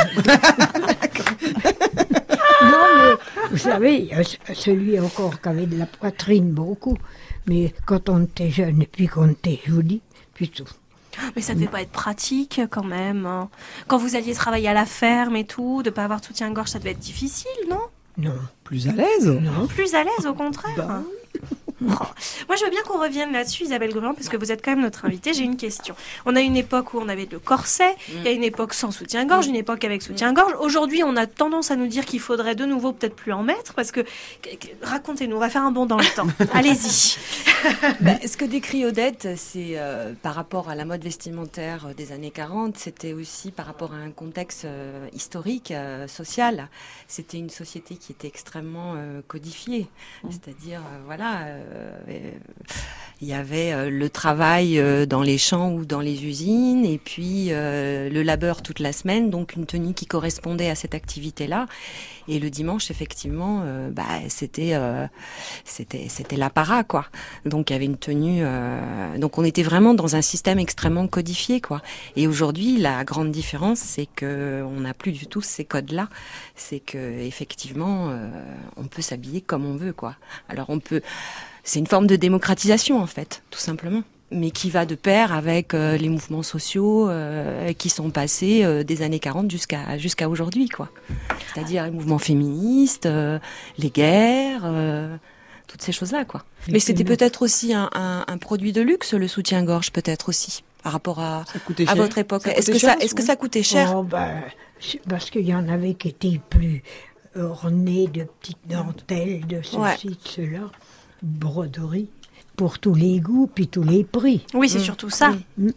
vous savez, il y a ce- celui encore qui avait de la poitrine beaucoup. Mais quand on était jeune et puis qu'on était joli, puis tout. Mais ça devait pas être pratique quand même. hein. Quand vous alliez travailler à la ferme et tout, de pas avoir de soutien-gorge, ça devait être difficile, non? Non. Plus à l'aise Non. Plus à l'aise, au contraire. Oh. Moi, je veux bien qu'on revienne là-dessus, Isabelle Gruand, parce que vous êtes quand même notre invitée. J'ai une question. On a une époque où on avait le corset, il y a une époque sans soutien-gorge, une époque avec soutien-gorge. Aujourd'hui, on a tendance à nous dire qu'il faudrait de nouveau peut-être plus en mettre, parce que... Racontez-nous, on va faire un bond dans le temps. Allez-y. Bah, ce que décrit Odette, c'est euh, par rapport à la mode vestimentaire euh, des années 40, c'était aussi par rapport à un contexte euh, historique, euh, social. C'était une société qui était extrêmement codifiée. C'est-à-dire, voilà, il y avait euh, le travail euh, dans les champs ou dans les usines, et puis euh, le labeur toute la semaine, donc une tenue qui correspondait à cette activité-là. Et le dimanche, effectivement, euh, bah, c'était euh, c'était c'était l'apparat, quoi. Donc il y avait une tenue. euh, donc on était vraiment dans un système extrêmement codifié, quoi. Et aujourd'hui, la grande différence, c'est que on n'a plus du tout ces codes-là. C'est que effectivement, euh, on peut s'habiller comme on veut, quoi. Alors on peut. C'est une forme de démocratisation, en fait, tout simplement. Mais qui va de pair avec euh, les mouvements sociaux euh, qui sont passés euh, des années 40 jusqu'à jusqu'à aujourd'hui, quoi. C'est-à-dire les mouvements féministes, euh, les guerres, euh, toutes ces choses-là, quoi. Mais c'était peut-être aussi un, un, un produit de luxe, le soutien-gorge, peut-être aussi, par rapport à, à votre époque. Est-ce que ça, est-ce que ça coûtait cher? Oh, bah, parce qu'il y en avait qui étaient plus ornés de petites dentelles, de ceci, Ouais. de cela, broderie, pour tous les goûts, puis tous les prix. Oui, c'est surtout ça. Mm.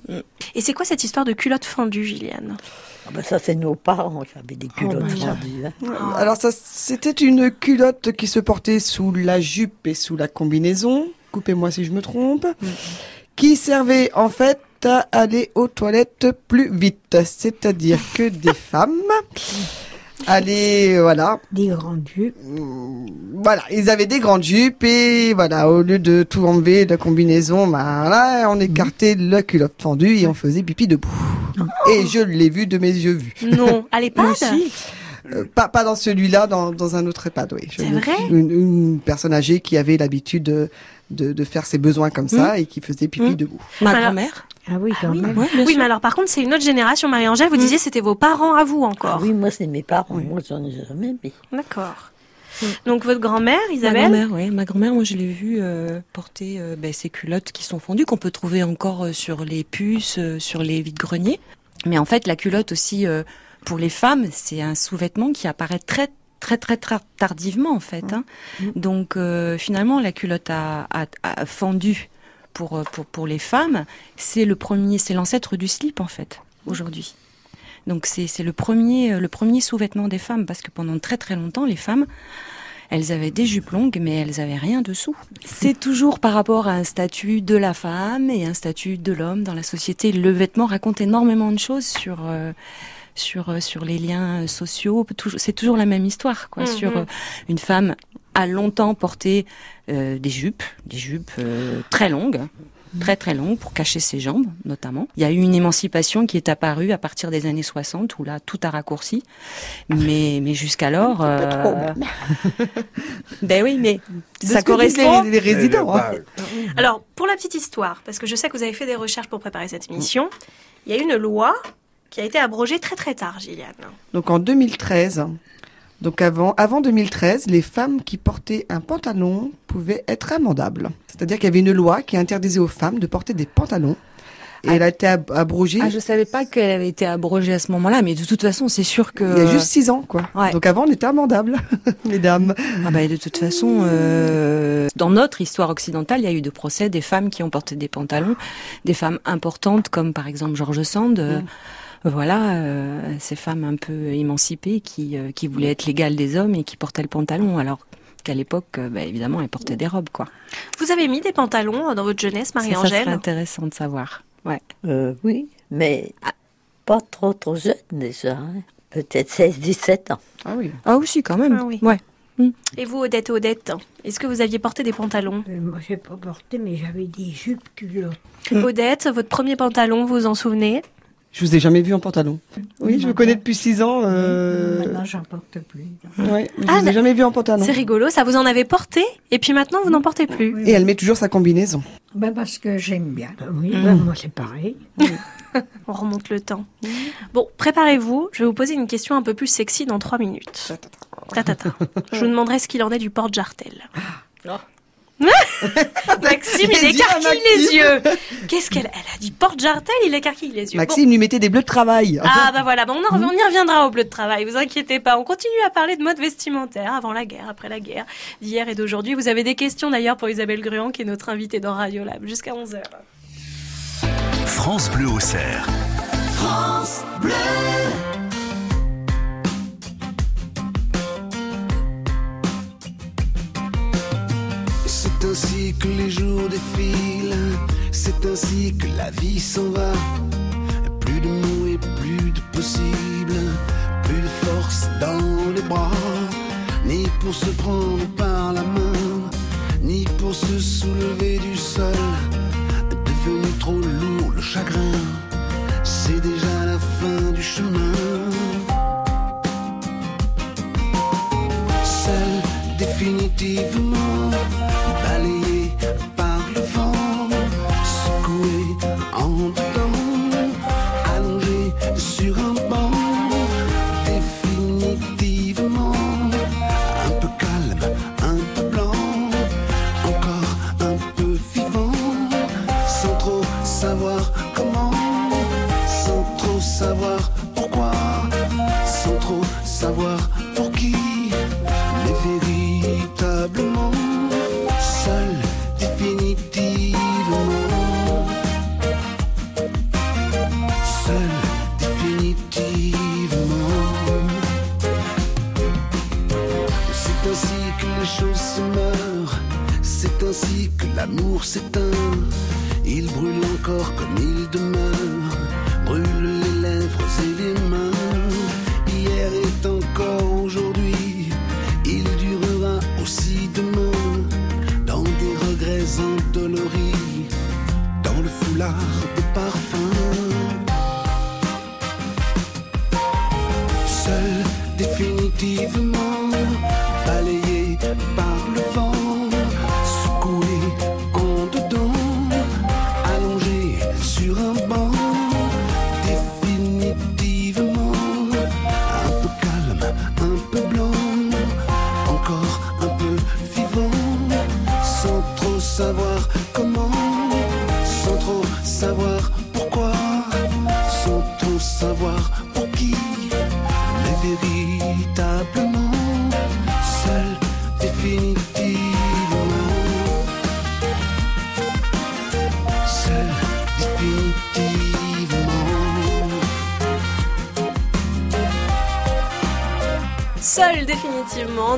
Et c'est quoi cette histoire de culotte fendue, Gilliane Ah bah ça, c'est nos parents qui avaient des culottes bah, fendues. hein. Euh, Alors ça, c'était une culotte qui se portait sous la jupe et sous la combinaison. Coupez-moi si je me trompe. Qui servait en fait à aller aux toilettes plus vite. C'est-à-dire que des femmes allaient, voilà. Des grandes jupes. Voilà, ils avaient des grandes jupes et voilà, au lieu de tout enlever de la combinaison, bah, là, on écartait la culotte fendue et on faisait pipi debout. Et je l'ai vu de mes yeux vus. Non, à l'EHPAD Euh, pas, pas dans celui-là, dans, dans un autre EHPAD, oui. C'est vrai une, une personne âgée qui avait l'habitude de, de, de faire ses besoins comme ça et qui faisait pipi debout. Ma grand-mère Ah oui, quand même. Oui, mais alors par contre, c'est une autre génération, Marie-Angèle. Vous disiez c'était vos parents à vous encore. Ah oui, moi, c'est mes parents. Moi, j'en ai jamais mis. D'accord. Donc votre grand-mère, Ma Isabelle grand-mère, oui. Ma grand-mère, moi, je l'ai vue euh, porter euh, ben, ces culottes qui sont fondues, qu'on peut trouver encore euh, sur les puces, euh, sur les vides-greniers. Mais en fait, la culotte aussi, euh, pour les femmes, c'est un sous-vêtement qui apparaît très très très très tardivement en fait. hein. Donc euh, finalement, la culotte à, à, à fendue pour, euh, pour pour les femmes, c'est le premier, c'est l'ancêtre du slip en fait aujourd'hui. Donc c'est le premier euh, le premier sous-vêtement des femmes parce que pendant très très longtemps les femmes elles avaient des jupes longues, mais elles avaient rien dessous. C'est toujours par rapport à un statut de la femme et un statut de l'homme dans la société. Le vêtement raconte énormément de choses sur euh, sur sur les liens sociaux. C'est toujours la même histoire, quoi. Mhm. Sur euh, une femme a longtemps porté euh, des jupes, des jupes euh, très longues. Très très longues pour cacher ses jambes notamment. Il y a eu une émancipation qui est apparue à partir des années 60 où là tout a raccourci. Mais mais jusqu'alors Pas trop, euh, même. ben oui, mais De ça ce que disent correspond. les- les résidents, hein. Alors, pour la petite histoire, parce que je sais que vous avez fait des recherches pour préparer cette émission, il y a une loi qui a été abrogée très très tard, Gilliane. Donc en 2013, Donc avant, avant 2013, les femmes qui portaient un pantalon pouvaient être amendables. C'est-à-dire qu'il y avait une loi qui interdisait aux femmes de porter des pantalons. Et elle a été ab- abrogée Ah, je savais pas qu'elle avait été abrogée à ce moment-là, mais de toute façon, c'est sûr que. il y a juste six ans, quoi. Ouais. Donc avant, on était amendables, mesdames. Ah bah, de toute façon, euh, dans notre histoire occidentale, il y a eu de procès des femmes qui ont porté des pantalons, des femmes importantes comme par exemple George Sand. euh, Voilà, euh, ces femmes un peu émancipées qui, euh, qui voulaient être l'égale des hommes et qui portaient le pantalon, alors qu'à l'époque, euh, bah, évidemment, elles portaient des robes, quoi. Vous avez mis des pantalons dans votre jeunesse, Ça, ça serait Marie-Angèle? intéressant de savoir. Ouais. Euh, oui, mais pas trop trop jeune déjà. hein. Peut-être 16-17 ans. Ah oui. Ah aussi, quand même. Ah oui. Ouais. Et vous, Odette, Odette, est-ce que vous aviez porté des pantalons? Euh, moi, j'ai pas porté, mais j'avais des jupes culottes. Odette, votre premier pantalon, vous vous en souvenez? Je vous ai jamais vu en pantalon. Oui, je vous connais depuis six ans. Euh... Maintenant, j'en porte plus. Ouais, je Ah, vous ai jamais vu en pantalon. C'est rigolo, ça vous en avez porté, et puis maintenant vous n'en portez plus. Et elle met toujours sa combinaison. Ben parce que j'aime bien. Oui, Mm. ben, moi, c'est pareil. On remonte le temps. Bon, préparez-vous, je vais vous poser une question un peu plus sexy dans trois minutes. Ta-ta-ta. Je vous demanderai ce qu'il en est du porte-jartel. Maxime, il Les yeux, écarquille les yeux. Qu'est-ce qu'elle elle a dit porte-jartel, il écarquille les yeux. Bon. Maxime lui mettait des bleus de travail. Ah bah voilà, bon, on, en- on y reviendra au bleu de travail, vous inquiétez pas. On continue à parler de mode vestimentaire avant la guerre, après la guerre, d'hier et d'aujourd'hui. Vous avez des questions d'ailleurs pour Isabelle Gruand qui est notre invitée dans Radio Lab jusqu'à 11h. France Bleu au cerf. France Bleu. C'est ainsi que les jours défilent, c'est ainsi que la vie s'en va. Plus de mots et plus de possible, plus de force dans les bras, ni pour se prendre par la main, ni pour se soulever du sol. Devenu trop lourd le chagrin, c'est déjà la fin du chemin. Seul définitivement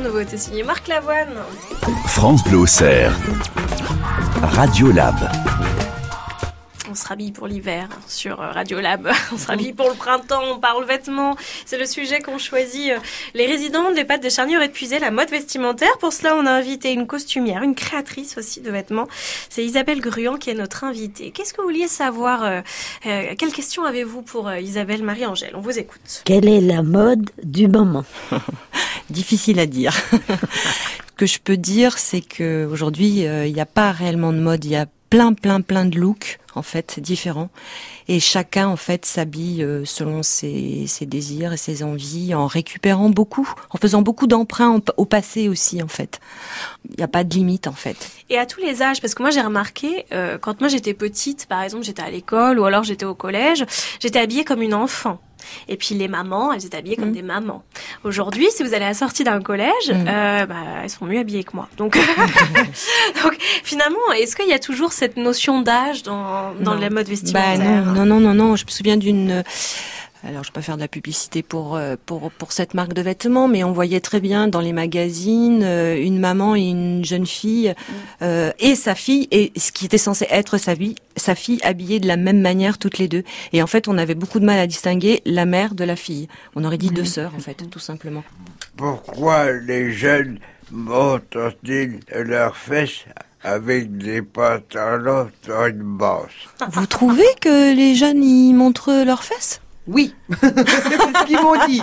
nouveauté signée Marc Lavoine. France Bleu. Radio Lab. On se rhabille pour l'hiver sur euh, Radio Lab. On se rhabille pour le printemps, on parle vêtements. C'est le sujet qu'ont choisi euh, les résidents des pâtes de Charnier de la mode vestimentaire. Pour cela, on a invité une costumière, une créatrice aussi de vêtements. C'est Isabelle Gruand qui est notre invitée. Qu'est-ce que vous vouliez savoir euh, euh, Quelle question avez-vous pour euh, Isabelle Marie-Angèle? On vous écoute. Quelle est la mode du moment? Difficile à dire. Ce que je peux dire, c'est que aujourd'hui, euh, il n'y a pas réellement de mode. Il y a plein, plein, plein de looks en fait différents, et chacun en fait s'habille euh, selon ses, désirs et ses envies, en récupérant beaucoup, en faisant beaucoup d'emprunts au passé aussi en fait. Il n'y a pas de limite en fait. Et à tous les âges, parce que moi j'ai remarqué, euh, quand moi j'étais petite, par exemple, j'étais à l'école ou alors j'étais au collège, j'étais habillée comme une enfant. Et puis les mamans, elles étaient habillées comme des mamans. Aujourd'hui, si vous allez à la sortie d'un collège, Mm. euh, bah, elles sont mieux habillées que moi. Donc, donc finalement, est-ce qu'il y a toujours cette notion d'âge dans, dans la mode Bah vestimentaire non, non, non, non, non. Je me souviens d'une. Alors, je vais pas faire de la publicité pour euh, pour pour cette marque de vêtements, mais on voyait très bien dans les magazines euh, une maman et une jeune fille euh, et sa fille et ce qui était censé être sa vie, sa fille habillée de la même manière toutes les deux. Et en fait, on avait beaucoup de mal à distinguer la mère de la fille. On aurait dit deux sœurs en fait, tout simplement. Pourquoi les jeunes montrent-ils leurs fesses avec des pantalons sur une bosse Vous trouvez que les jeunes y montrent leurs fesses? Oui, c'est ce qu'ils m'ont dit.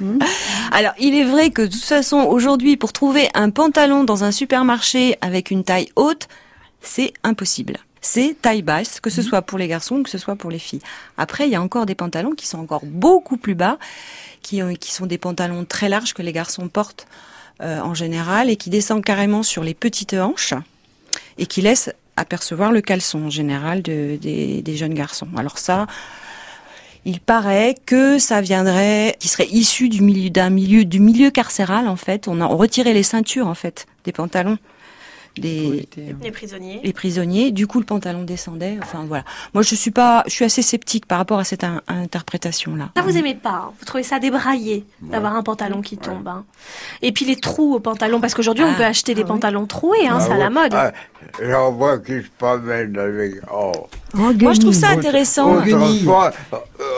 Alors, il est vrai que de toute façon, aujourd'hui, pour trouver un pantalon dans un supermarché avec une taille haute, c'est impossible. C'est taille basse, que ce soit pour les garçons que ce soit pour les filles. Après, il y a encore des pantalons qui sont encore beaucoup plus bas, qui, euh, qui sont des pantalons très larges que les garçons portent euh, en général et qui descendent carrément sur les petites hanches et qui laissent apercevoir le caleçon en général de- des, des jeunes garçons. Alors ça, il paraît que ça viendrait, qui serait issu du milieu d'un milieu du milieu carcéral en fait. On a on retirait les ceintures en fait des pantalons des Les prisonniers. les prisonniers. Du coup, le pantalon descendait. Enfin voilà. Moi, je suis pas, je suis assez sceptique par rapport à cette in- interprétation là. Ça, vous aimez pas hein Vous trouvez ça débraillé d'avoir un pantalon qui tombe hein Et puis les trous au pantalon, parce qu'aujourd'hui on Ah. peut acheter des pantalons troués, hein, c'est à la mode. Ah, J'en vois qui se promènent avec. Oh. Moi, je trouve ça intéressant. Autrefois,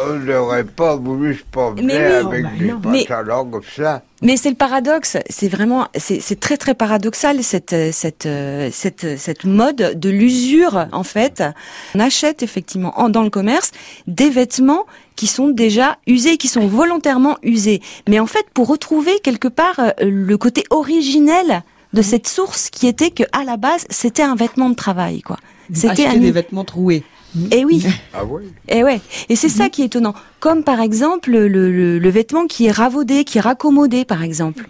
on n'aurait pas voulu se promener oui. avec Oh, bah des pantalons comme ça. Mais c'est le paradoxe, c'est vraiment, c'est très très paradoxal cette cette cette cette mode de l'usure en fait. On achète effectivement en- dans le commerce des vêtements qui sont déjà usés, qui sont volontairement usés. Mais en fait, pour retrouver quelque part euh, le côté originel de cette source qui était que à la base c'était un vêtement de travail quoi. C'était Acheter un des vêtements troués. Et oui. Ah oui Et ouais. Et c'est ça qui est étonnant. Comme par exemple le, le, le vêtement qui est ravaudé, qui est raccommodé, par exemple.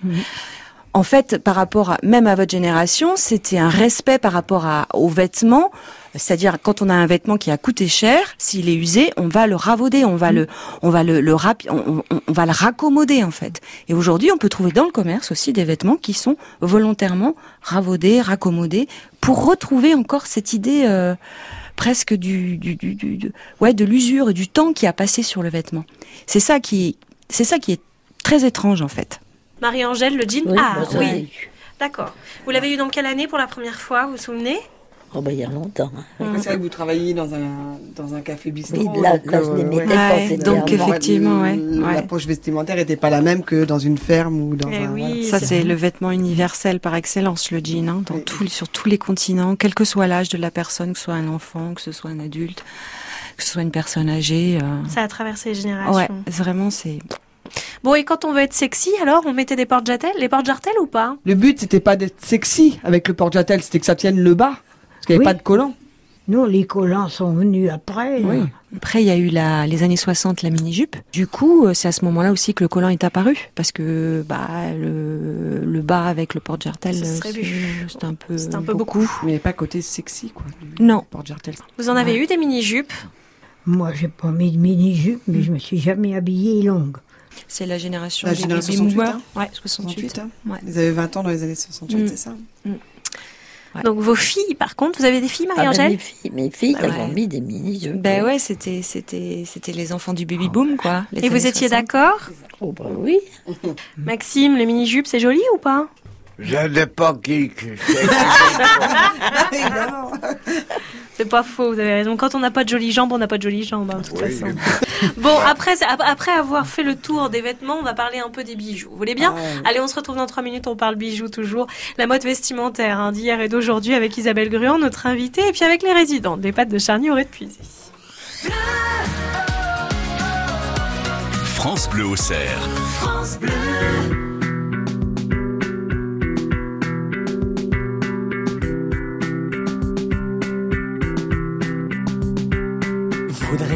En fait, par rapport à, même à votre génération, c'était un respect par rapport à, aux vêtements. C'est-à-dire, quand on a un vêtement qui a coûté cher, s'il est usé, on va le ravauder, on va le, on va le, le rapi- on, on- on va le raccommoder, en fait. Et aujourd'hui, on peut trouver dans le commerce aussi des vêtements qui sont volontairement ravaudés, raccommodés, pour retrouver encore cette idée, euh, presque du, du, du, du- de- ouais, de l'usure et du temps qui a passé sur le vêtement. C'est ça qui, c'est ça qui est très étrange, en fait. Marie-Angèle, le jean? Oui, Ah oui. D'accord. Vous l'avez eu dans quelle année pour la première fois, vous vous souvenez? Oh, bah, il y a longtemps. hein. C'est vrai que vous travailliez dans un, dans un café bistrot. Oui, là- donc, là, je les euh, mettais ouais. quand Ouais, c'était donc, effectivement, ouais, La ouais. poche vestimentaire n'était pas la même que dans une ferme ou dans Eh un. voilà. Ça, c'est le vêtement universel par excellence, le jean, hein, dans tout- sur tous les continents, quel que soit l'âge de la personne, que ce soit un enfant, que ce soit un adulte, que ce soit une personne âgée. euh, Ça a traversé les générations. Ouais, vraiment, c'est. Bon, et quand on veut être sexy, alors on mettait des porte-jartelles Les porte-jartelles ou pas? Le but, c'était pas d'être sexy avec le porte-jatel, c'était que ça tienne le bas. Parce qu'il n'y avait Oui. pas de collant. Non, les collants sont venus après. Après, il y a eu la, les années 60, la mini-jupe. Du coup, euh, c'est à ce moment-là aussi que le collant est apparu. Parce que bah, le, le bas avec le porte-jartel, euh, c'est un peu. C'est un peu beaucoup. Mais pas côté sexy, quoi. Non. Porte-jartel. Vous en avez eu des mini-jupes Moi, j'ai pas mis de mini-jupe, mais je me suis jamais habillée longue. C'est la génération La des génération baby 68, boomers. hein. Ouais, 68. 68, hein. Ouais. Ils avaient 20 ans dans les années 68, Mm. c'est ça Donc vos filles, par contre, vous avez des filles, Ah, bah, Marie-Angèle mes filles, mes filles elles ont mis des mini-jupes. Ben ouais, c'était c'était c'était les enfants du baby boom quoi. Et vous étiez 60. d'accord? Oh, bah oui. Maxime, le mini-jupe, c'est joli ou pas? Ça dépend qui. que c'est. Pas faux, vous avez raison. Quand on n'a pas de jolies jambes, on n'a pas de jolies jambes, hein, de toute Oui. façon. Bon, après, après avoir fait le tour des vêtements, on va parler un peu des bijoux. Vous voulez bien Ah. Allez, on se retrouve dans trois minutes, on parle bijoux toujours. La mode vestimentaire hein, d'hier et d'aujourd'hui avec Isabelle Gruand, notre invitée, et puis avec les résidents des pâtes de Charny au Puisy. France Bleu au cerf.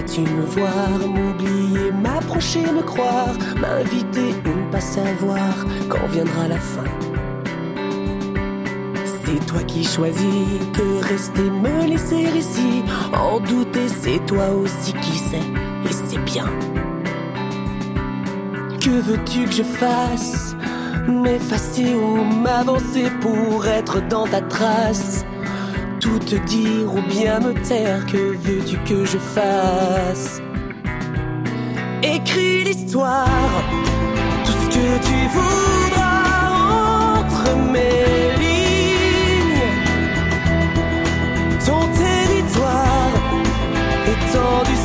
Voudrais-tu me voir, m'oublier, m'approcher, me croire, m'inviter ou ne pas savoir quand viendra la fin. C'est toi qui choisis que rester, me laisser ici, en douter, c'est toi aussi qui sais, et c'est bien. Que veux-tu que je fasse? M'effacer ou m'avancer pour être dans ta trace? Tout te dire ou bien me taire, que veux-tu que je fasse? Écris l'histoire, tout ce que tu voudras entre mes lignes. Ton territoire étendu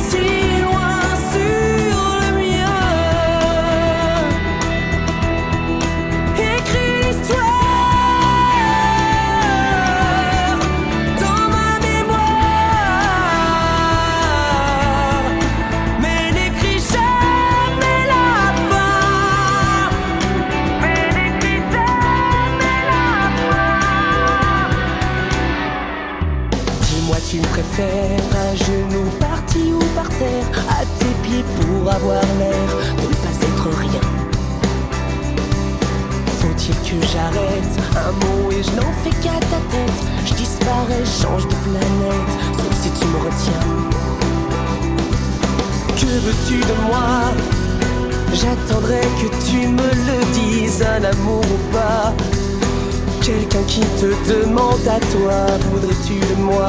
préfères à genoux, parti ou par terre, à tes pieds pour avoir l'air de ne pas être rien. Faut-il que j'arrête un mot et je n'en fais qu'à ta tête? Je disparais, change de planète, sauf si tu me retiens. Que veux-tu de moi? J'attendrai que tu me le dises, un amour ou pas. Quelqu'un qui te demande à toi, voudrais-tu de moi?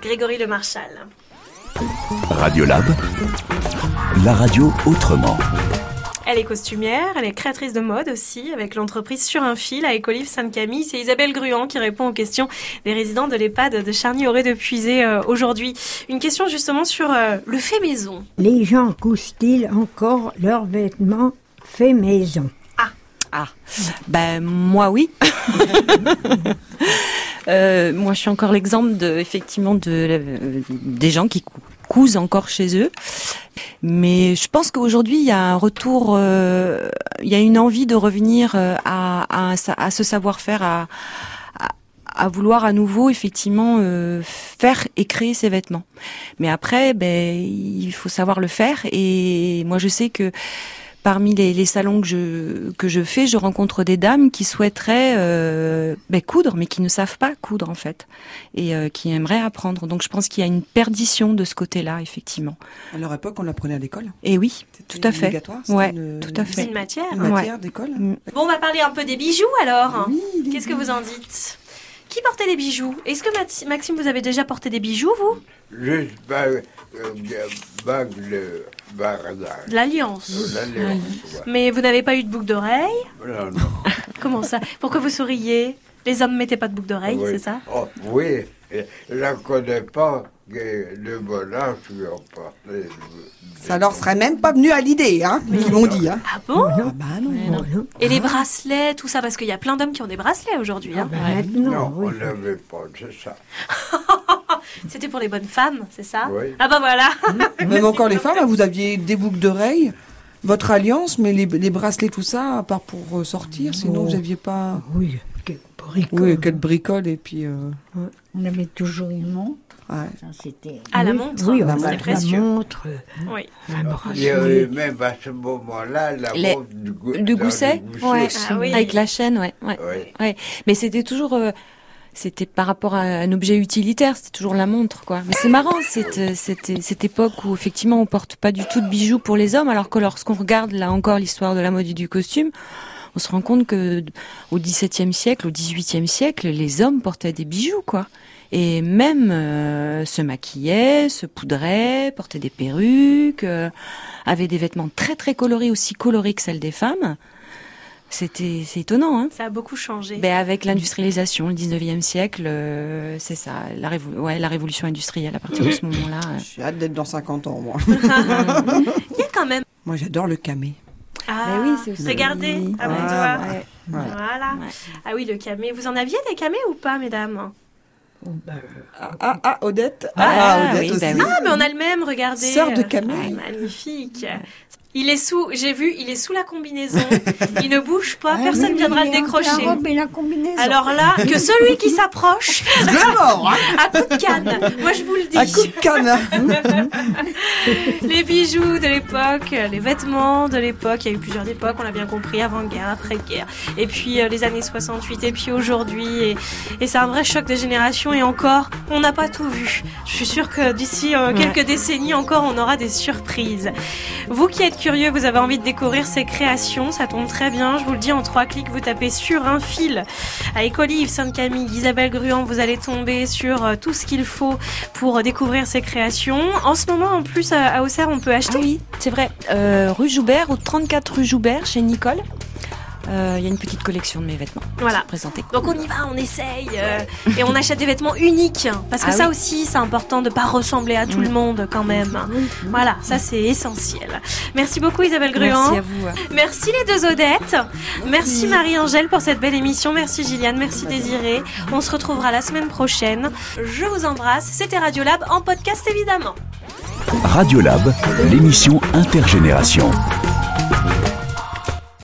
Grégory Le Marchal. Radiolab, la radio autrement. Elle est costumière, elle est créatrice de mode aussi, avec l'entreprise Sur un fil à Écolive Sainte-Camille. C'est Isabelle Gruand qui répond aux questions des résidents de l'EHPAD de Charny-Auré de Puisé euh, aujourd'hui. Une question justement sur euh, le fait maison. Les gens cousent-ils encore leurs vêtements faits maison? Ah, ben moi oui. Euh, moi, je suis encore l'exemple de, effectivement, euh, des gens qui cou- cousent encore chez eux. Mais je pense qu'aujourd'hui, il y a un retour, euh, il y a une envie de revenir à, ce savoir-faire, à, vouloir à nouveau, effectivement, faire et créer ses vêtements. Mais après, ben, il faut savoir le faire. Et moi, je sais que parmi les, les salons que je que je fais, je rencontre des dames qui souhaiteraient euh, ben, coudre, mais qui ne savent pas coudre en fait, et euh, qui aimeraient apprendre. Donc je pense qu'il y a une perdition de ce côté-là, effectivement. À leur époque, on l'apprenait à l'école. Et oui, tout à fait. obligatoire, Ouais, une- tout à fait. C'est une matière. Une matière Ouais. d'école. Mm. Bon, on va parler un peu des bijoux alors. Qu'est-ce que vous en dites? Qui portait des bijoux? Est-ce que Maxime, vous avez déjà porté des bijoux, vous? Juste bague, euh, bague de l'alliance. Ouais. Mais vous n'avez pas eu de boucle d'oreille? Non, non. Comment ça? Pourquoi vous souriez Les hommes mettaient pas de boucle d'oreille, Oui. c'est ça? Oh, oui, je ne connais pas que le bonheur qui ont porté. Ça leur serait même pas venu à l'idée, hein Ils l'ont dit, hein Ah bon bah non. Et les bracelets, tout ça, parce qu'il y a plein d'hommes qui ont des bracelets aujourd'hui. hein. Non, on n'avait pas, c'est ça. C'était pour les bonnes femmes, c'est ça Oui. Ah bah voilà Même encore les femmes, hein, vous aviez des boucles d'oreilles, votre alliance, mais les, les bracelets, tout ça, à part pour sortir, sinon Oh. vous aviez pas. Oui, quelle bricole. Oui, quelle bricole, et puis. euh, On avait toujours une montre. Ouais. Ça. Ah, la Oui, montre, oui, on a la montre, Oui. un Il y avait même à ce moment-là la Les- montre du, gousset, le gousset. ouais, Ah oui. avec la chaîne, ouais, ouais, Oui. ouais. Mais c'était toujours, euh, c'était par rapport à un objet utilitaire, c'était toujours la montre, quoi. Mais c'est marrant cette, euh, cette, cette époque où effectivement on porte pas du tout de bijoux pour les hommes, alors que lorsqu'on regarde là encore l'histoire de la mode et du costume, on se rend compte que au XVIIe siècle, au XVIIIe siècle, les hommes portaient des bijoux, quoi. Et même euh, se maquillaient, se poudraient, portaient des perruques, euh, avaient des vêtements très très colorés, aussi colorés que celles des femmes. C'était, c'est étonnant, hein. Ça a beaucoup changé. Ben, avec l'industrialisation, le 19e siècle, euh, c'est ça, la, révo- ouais, la révolution industrielle à partir de ce moment-là. euh. J'ai hâte d'être dans 50 ans, moi. Il y a quand même. moi, j'adore le camé. Ah, oui, c'est aussi- regardez, à mon doigt. ouais, ouais. Voilà. Ah oui, le camé. Vous en aviez des camés ou pas, mesdames? Ah, ah, ah, Odette? Ah, Odette oui, aussi. oui. Ah, mais on a le même, regardez. Sœur de. Ah, magnifique. Il est sous, j'ai vu, il est sous la combinaison. il ne bouge pas, Ah personne oui, viendra le décrocher. La robe et la combinaison. Alors là, que celui qui s'approche, mort, à coup de canne. Moi, je vous le dis. À coup de canne. les bijoux de l'époque, les vêtements de l'époque. Il y a eu plusieurs époques, on l'a bien compris, avant-guerre, après-guerre. Et puis euh, les années 68, et puis aujourd'hui. Et, et c'est un vrai choc de génération. Et encore, on n'a pas tout vu. Je suis sûre que d'ici euh, quelques décennies encore, on aura des surprises. Vous qui êtes curieux, vous avez envie de découvrir ces créations, ça tombe très bien. Je vous le dis, en trois clics, vous tapez sur un fil avec Olive Sainte-Camille, Isabelle Gruand, vous allez tomber sur euh, tout ce qu'il faut pour euh, découvrir ces créations. En ce moment, en plus, à, à Auxerre, on peut acheter? Ah oui, c'est vrai. Euh, rue Joubert, au 34 rue Joubert, chez Nicole. Euh, Il y a une petite collection de mes vêtements. Voilà. Présentés. Donc on y va, on essaye euh, et on achète des vêtements uniques parce que Ah ça oui. aussi c'est important de pas ressembler à tout le monde quand même. Voilà, ça c'est essentiel. Merci beaucoup Isabelle Gruand. Merci à vous. Merci les deux Odettes. Merci Marie-Angèle pour cette belle émission. Merci Gilliane, merci Désiré. On se retrouvera la semaine prochaine. Je vous embrasse. C'était Radiolab en podcast évidemment. Radiolab, l'émission intergénération.